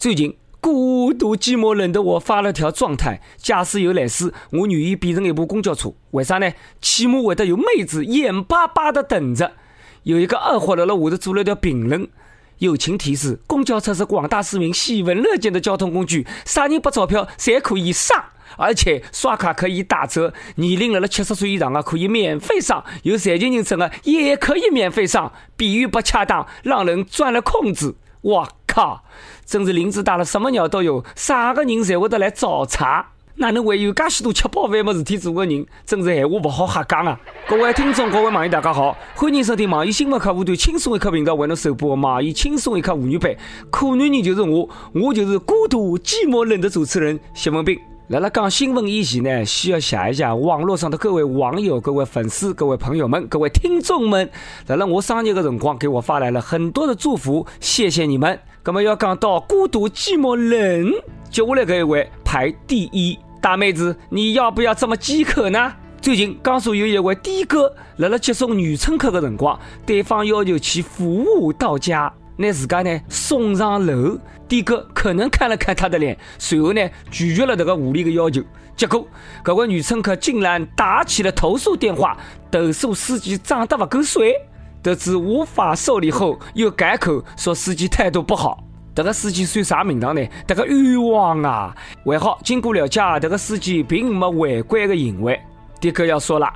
最近孤独寂寞冷的我发了条状态：假使有来世，我愿意变成一部公交车。为啥呢？起码会得有妹子眼巴巴的等着。有一个二货在了下头做了条评论：友情提示，公交车是广大市民喜闻乐见的交通工具，啥人不钞票，侪可以上。而且刷卡可以打折，年龄了了七十岁以上的可以免费上，有残疾人证的也可以免费上。比喻不恰当，让人钻了空子。我靠，真是林子大了，什么鸟都有，啥个人侪会得来找茬？哪能会有介许多吃饱饭没事体做的人？真是闲话不好瞎讲啊！各位听众，各位网友，大家好，欢迎收听网易新闻客户端轻松一刻频道为侬首播网易轻松一刻妇女版。可男人就是我，我就是孤独寂寞冷的主持人谢文斌。来了，讲新闻以前呢，需要谢一下网络上的各位网友、各位粉丝、各位朋友们、各位听众们。来了，我生日的辰光给我发来了很多的祝福，谢谢你们。那么要讲到孤独寂寞冷，接下来这一位排第一大妹子，你要不要这么饥渴呢？最近江苏有一位的哥来了接送女乘客的辰光，对方要求其服务到家。那自家呢送上楼，的哥可能看了看他的脸，随后呢拒绝了这个无理的要求。结果，这位女乘客竟然打起了投诉电话，投诉司机长得不够帅。得知无法受理后，又改口说司机态度不好。这个司机算啥名堂呢？这个冤枉啊！还好，经过了解，这个司机并没违规的行为。的哥要说了，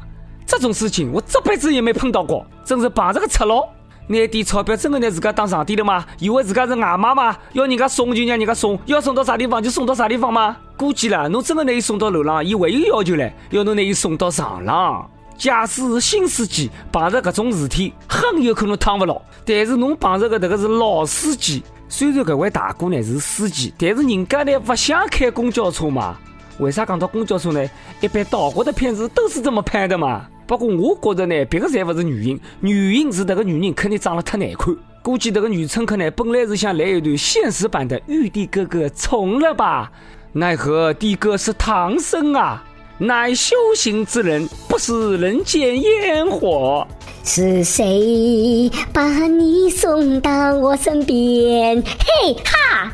这种事情我这辈子也没碰到过，真是碰着个赤佬。拿点钞票，真的拿自家当上帝了吗？以为自家是外妈吗？要人家送就让人家送，要送到啥地方就送到啥地方吗？估计了，侬真的拿伊送到楼上，伊还有要求嘞，要侬拿伊送到上浪。假使是新司机碰着搿种事体，很有可能趟勿牢。但是侬碰着的这个是老司机，虽然搿位大哥呢是司机，但是人家呢不想开公交车嘛？为啥讲到公交车呢？一般岛国的片子都是这么拍的嘛？不过我觉着呢，别个侪不是原因，原因是这个女人肯定长得太难看。估计这个女乘客呢，本来是想来一段现实版的玉帝哥哥从了吧？奈何帝哥是唐僧啊，乃修行之人，不食人间烟火。是谁把你送到我身边？嘿哈！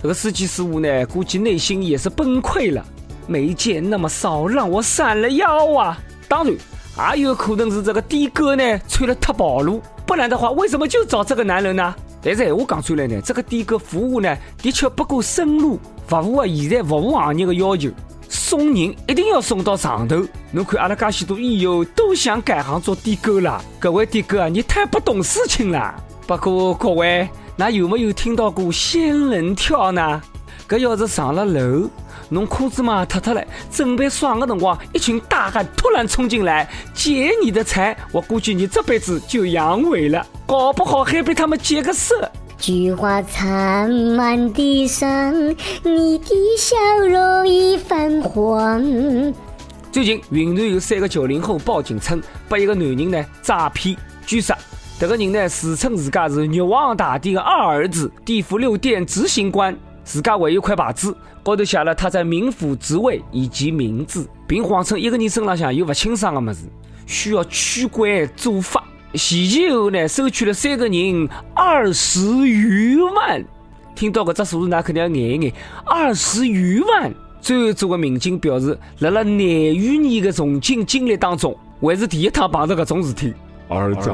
这个司机师傅呢，估计内心也是崩溃了。没见那么少，让我闪了腰啊！当然。也有可能是这个的哥呢穿了太暴露，不然的话为什么就找这个男人呢？但是话讲出来呢，这个的哥服务呢的确不够深入，不符合现在服务行业的要求。送人一定要送到上头。侬看阿拉介许多益友都想改行做的哥了，各位的哥啊，你太不懂事情了。不过各位，那有没有听到过仙人跳呢？搿要是上了楼。侬裤子嘛脱脱了，准备爽的辰光，一群大汉突然冲进来劫你的财，我估计你这辈子就阳痿了，搞不好还被他们劫个色。菊花残满地伤，你的笑容已泛黄。最近云南有三个九零后报警称被一个男人呢诈骗，据杀这个人呢自称自家是玉皇大帝的二儿子，地府六殿执行官。自家还有块牌子，高头写了他在冥府职位以及名字，并谎称一个人身上向有不清爽的么子，需要驱鬼做法。前前后呢，收取了三个人二十余万。听到这只数字，那肯定要眼眼。二十余万。最后，这个民警表示，在了廿余年的从警经历当中，还是第一趟碰到这种事体。儿子，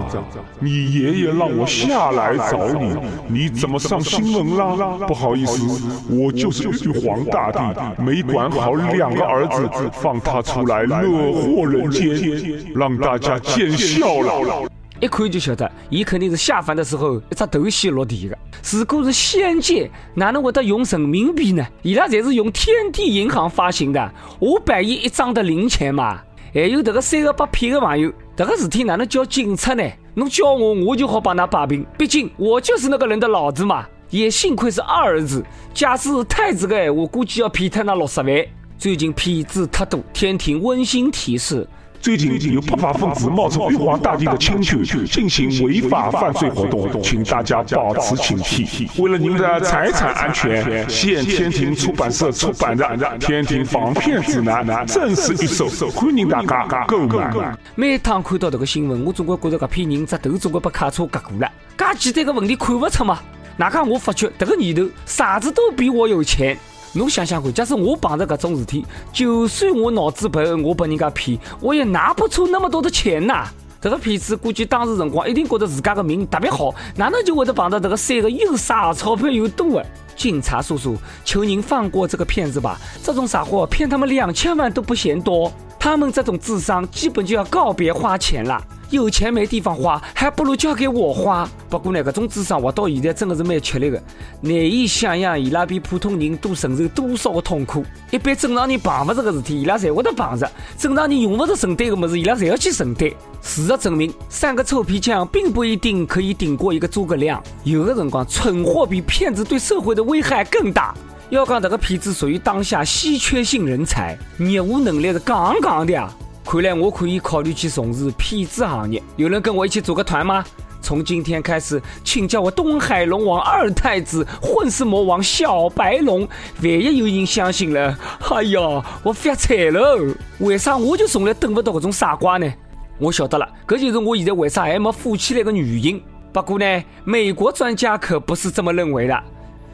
你爷爷让我下来找你，你怎么上新闻了？不好意思，我就是玉皇大帝没管好两个儿子，放他出来乐祸人间，让大家见笑了。一看就晓得，伊肯定是下凡的时候一只头先落地的。如果是仙界，哪能会得用人民币呢？伊拉才是用天地银行发行的，五百亿一张的零钱嘛。还有这个三个被骗的朋友，这个事体哪能叫警察呢？侬叫我，我就好帮他摆平。毕竟我就是那个人的老子嘛。也幸亏是二儿子，假使是太子的，我估计要骗他那六十万。最近骗子太多，天庭温馨提示。最近有不法分子冒充玉皇大帝的亲眷进行违法犯罪活动，请大家保持警惕。为了您的财产安全，现天庭出版社出版的《天庭防骗指南》正式预售，欢迎大家购买。每趟看到这个新闻，我总归觉得这批人这头总归被卡车割过了。介简单的问题看不出吗？哪看我发觉这个年头啥子都比我有钱。侬想想看，假使我碰着搿种事体，就算我脑子笨，我被人家骗，我也拿不出那么多的钱呐。这个骗子估计当时辰光一定觉得自家的命特别好，哪能就会得碰到这个三个又傻钞票又多的？警察叔叔，求您放过这个骗子吧！这种傻货骗他们两千万都不嫌多，他们这种智商基本就要告别花钱了。有钱没地方花，还不如交给我花。不过呢，搿种智商活到现在真的是蛮吃力的，难以想象伊拉比普通人多承受多少的痛苦。一般正常人碰勿着个事体，伊拉侪会得碰着；正常人用勿着承担的物事，伊拉侪要去承担。事实证明，三个臭皮匠并不一定可以顶过一个诸葛亮。有的辰光，蠢货比骗子对社会的危害更大。要讲这个骗子属于当下稀缺性人才，业务能力是杠杠的啊！看来我可以考虑去从事骗子行业。有人跟我一起组个团吗？从今天开始，请叫我东海龙王二太子，混世魔王小白龙。万一有人相信了，哎呀，我发财了！为啥我就从来等不到这种傻瓜呢？我晓得了，这就是我现在为啥还没富起来的原因。不过呢，美国专家可不是这么认为的。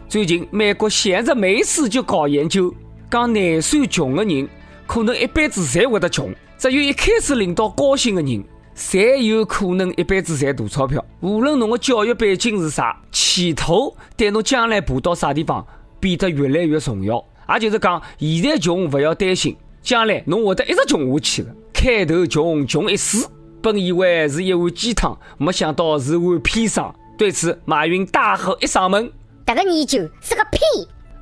最近美国闲着没事就搞研究，讲廿岁穷的人，可能一辈子侪会得穷。只有一开始领到高薪的人，才有可能一辈子赚大钞票。无论侬的教育背景是啥，前途对侬将来爬到啥地方变得越来越重要。也就是讲，现在穷不要担心，将来侬会得一直穷下去的。开头穷穷一世，本以为是一碗鸡汤，没想到是碗砒霜。对此，马云大喝一嗓门：“这个研究是个屁！”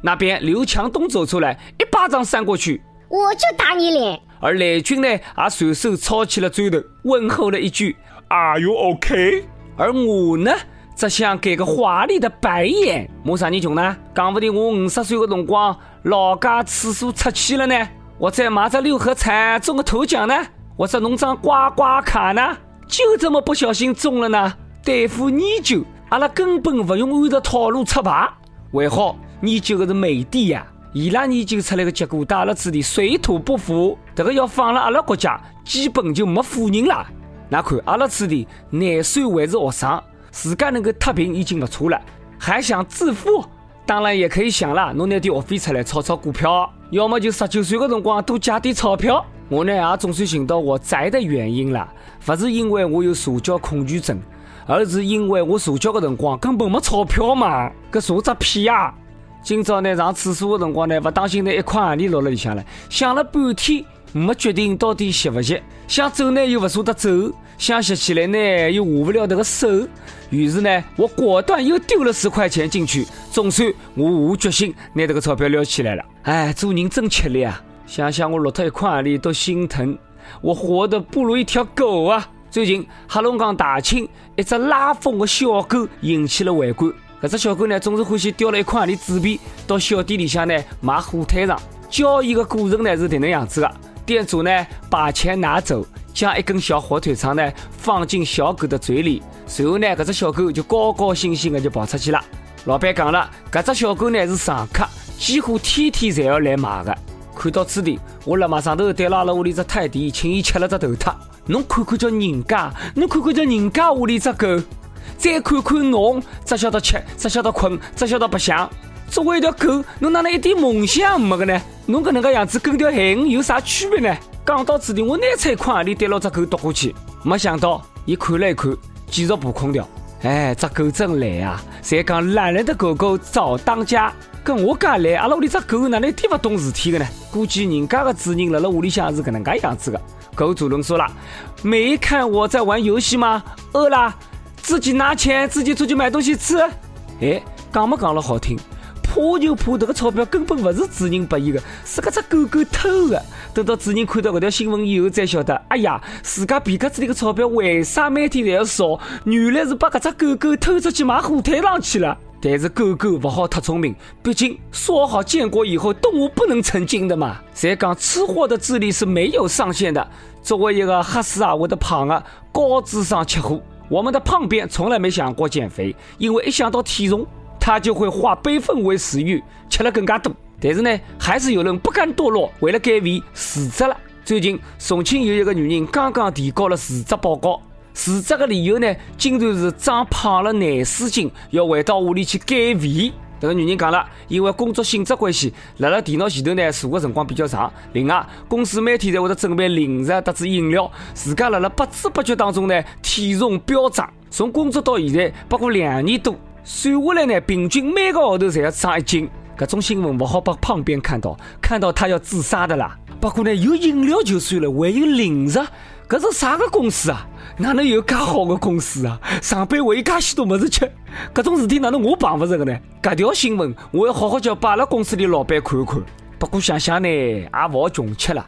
那边刘强东走出来，一巴掌扇过去。我就打你脸，而雷军呢，也随手抄起了砖头，问候了一句：“Are you OK？” 而我呢，只想给个华丽的白眼。我啥人穷呢？讲不定我五十岁的辰光，老家厕所出气了呢，我再买只六合彩中个头奖呢，或者弄张刮刮卡呢，就这么不小心中了呢。对付研究，阿拉根本不用按照套路出牌，还好研究的是美的呀。伊拉研究出来的结果，阿拉这里水土不服，这个要放了阿拉国家，基本就没富人了。那看阿拉这里廿岁还是学生，自家能够脱贫已经不错了，还想致富？当然也可以想了，侬拿点学费出来炒炒股票，要么就十九岁的辰光多加点钞票。我呢也总算寻到我宅的原因了，不是因为我有社交恐惧症，而是因为我社交的辰光根本没钞票嘛，搿啥只屁呀！今朝呢，上厕所的辰光呢，不当心呢，一块行钿落了里向了。想了半天，没决定到底吸不吸。想走呢，又不舍得走；想拾起来呢，又下不了那个手。于是呢，我果断又丢了十块钱进去。总算我下决心，拿这个钞票撩起来了。哎，做人真吃力啊！想想我落脱一块行钿都心疼，我活得不如一条狗啊！最近黑龙江大庆一只拉风的小狗引起了围观。搿只小狗呢，总是欢喜叼了一块钿纸币到小店里向呢买火腿肠。交易的过程呢是这能样子的：店主呢把钱拿走，将一根小火腿肠呢放进小狗的嘴里，随后呢搿只小狗就高高兴兴的就跑出去了。老板讲了，搿只小狗呢是常客，几乎天天侪要来买的。看到此地，我立马上头对拉了屋里只泰迪，请伊吃了只头脱。侬看看叫人家，侬看看叫人家屋里只狗。再看看侬，只晓得吃，只晓得困，只晓得白相。作为一条狗，侬哪能一点梦想没个呢？侬搿能个样子跟条海鱼有啥区别呢？讲到此地，我拿出一块行钿对牢只狗夺过去，没想到伊看了一看，继续爬空调。哎，只狗真懒啊！侪讲懒人的狗狗早当家，跟我介懒，阿拉屋里只狗哪能一点勿懂事体的呢？估计人家的主人辣辣屋里向是搿能介样子的。狗主人说了，没看我在玩游戏吗？饿了。自己拿钱，自己出去买东西吃。哎，讲没讲了好听？怕就怕这个钞票根本不是主人拨伊的，是搿只狗狗偷的。等到主人看到搿条新闻以后，才晓得，哎呀，自家皮夹子里的钞票为啥每天都要少？原来是把搿只狗狗偷出去买火腿肠去了。但是狗狗不好太聪明，毕竟说好建国以后动物不能成精的嘛。再讲吃货的智力是没有上限的。作为一个黑死啊或者胖啊高智商吃货。我们的胖编从来没想过减肥，因为一想到体重，他就会化悲愤为食欲，吃了更加多。但是呢，还是有人不甘堕落，为了减肥辞职了。最近，重庆有一个女人刚刚提交了辞职报告，辞职的理由呢，竟然是长胖了廿四斤，要回到屋里去减肥。这个女人讲了，因为工作性质关系，辣辣电脑前头呢坐的辰光比较长。另外，公司每天在会得准备零食、特子饮料，自家辣辣不知不觉当中呢，体重飙涨。从工作到现在，不过两年多，算下来呢，平均每个号头侪要长一斤。搿种新闻勿好把旁边看到，看到他要自杀的啦。不过呢，有饮料就算了，还有零食，搿是啥个公司啊？哪能有介好的公司啊？上班还有介许多物事吃，搿种事体哪能我碰勿着个呢？搿条新闻我要好好叫摆辣公司里老板看看。不过想想呢，也勿好穷吃了。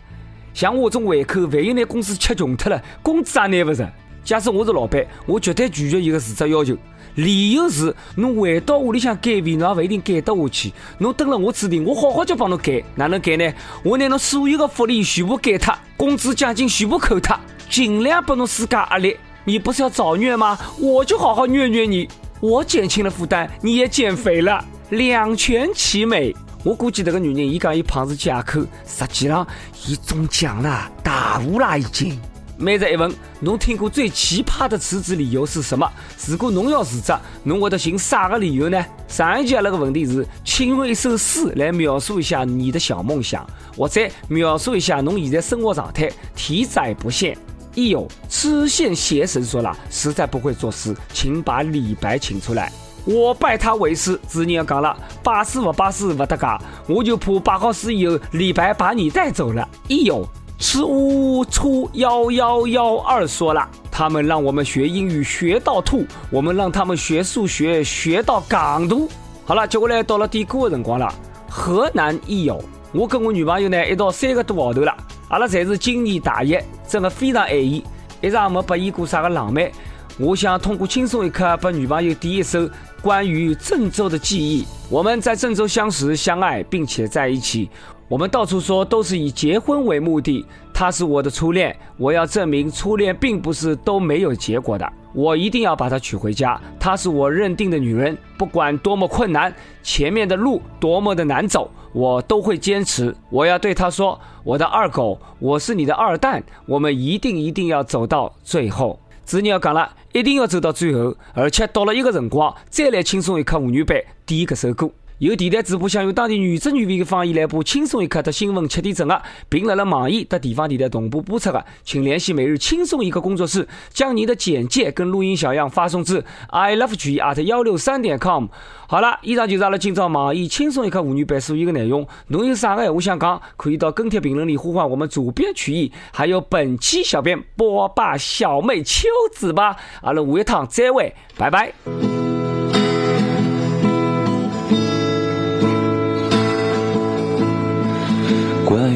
像我这种胃口，万一拿公司吃穷脱了，工资也拿勿着。假使我是老板，我绝对拒绝伊个辞职要求。理由是，侬回到屋里向减肥，侬也勿一定减得下去。侬等了我指定，我好好叫帮侬减，哪能减呢？我拿侬所有的福利全部减脱，工资奖金全部扣脱。尽量不侬施加压力，你不是要找虐吗？我就好好虐虐你，我减轻了负担，你也减肥了，两全其美。我估计这个女人，伊讲伊胖是借口，实际上伊中奖了，大雾啦已经。每日一问，侬听过最奇葩的辞职理由是什么？如果侬要辞职，侬会得寻啥个理由呢？上一集阿拉个问题是，请用一首诗来描述一下你的小梦想，或者描述一下侬现在生活状态，题材不限。一有痴线邪神说了，实在不会作诗，请把李白请出来，我拜他为师。主人要讲了，拜师不拜师不得嘎，我就怕拜好师以后，李白把你带走了。一有是呜呜出幺幺幺二说了，他们让我们学英语学到吐，我们让他们学数学学到港都。好了，接下来到了点歌的辰光了。河南益友，我跟我女朋友呢一到三个多号头了。阿拉侪是今年大一，真的非常爱伊，一直也没表演过啥个浪漫。我想通过轻松一刻，把女朋友点一首关于郑州的记忆。我们在郑州相识、相爱，并且在一起。我们到处说都是以结婚为目的。她是我的初恋，我要证明初恋并不是都没有结果的。我一定要把她娶回家。她是我认定的女人，不管多么困难，前面的路多么的难走。我都会坚持。我要对他说：“我的二狗，我是你的二蛋，我们一定一定要走到最后。”主人要讲了，一定要走到最后，而且到了一个辰光，再来轻松一刻妇女版第一个首歌。有电台主播想用当地原汁原味的方言来播《轻松一刻》的新闻七点整的，并辣辣网易的地方电台同步播出的，请联系每日轻松一刻工作室，将您的简介跟录音小样发送至 i love g at 幺六三点 com。好了，以上就是阿拉今朝网易轻松一刻妇女版所有的内容。侬有啥个话想讲，可以到跟帖评论里呼唤我们主编曲艺，还有本期小编波霸小妹秋子吧。阿拉下一趟再会，拜拜。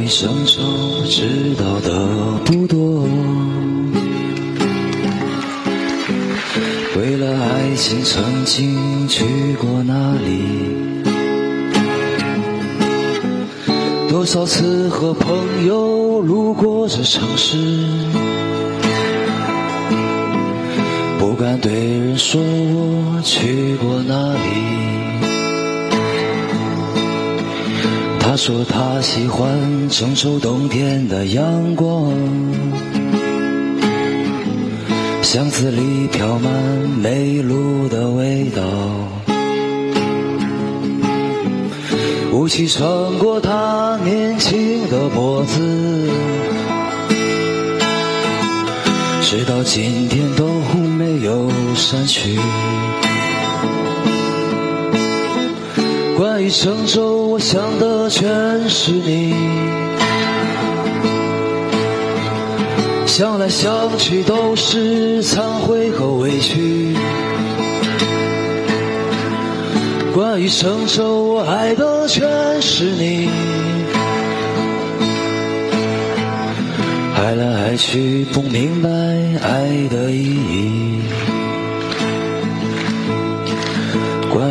关于郑州，知道的不多。为了爱情，曾经去过那里？多少次和朋友路过这城市，不敢对人说我去过那里。说他喜欢承受冬天的阳光，巷子里飘满煤炉的味道。雾气穿过他年轻的脖子，直到今天都没有散去。关于郑州，想的全是你。想来想去都是忏悔和委屈。关于郑州，我爱的全是你。爱来爱去，不明白爱的意义。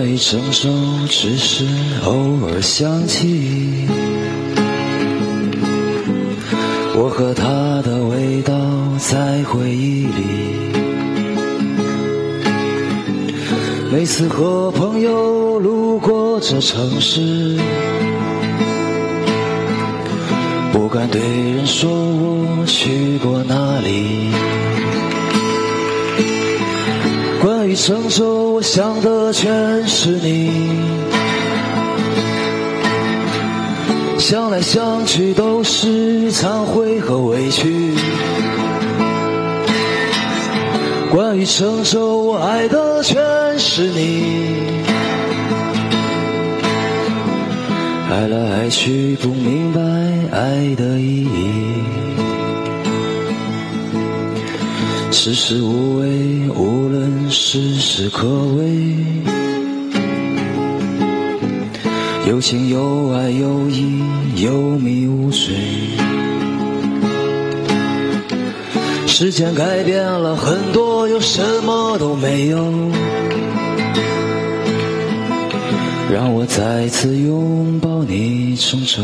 关于郑州，只是偶尔想起，我和他的味道在回忆里。每次和朋友路过这城市，不敢对人说我去过哪里。关于成熟，我想的全是你。想来想去都是忏悔和委屈。关于承受，我爱的全是你。爱来爱去，不明白爱的意义。世事无味，无论时时可畏。有情有爱有义，有迷无水。时间改变了很多，又什么都没有。让我再次拥抱你成熟。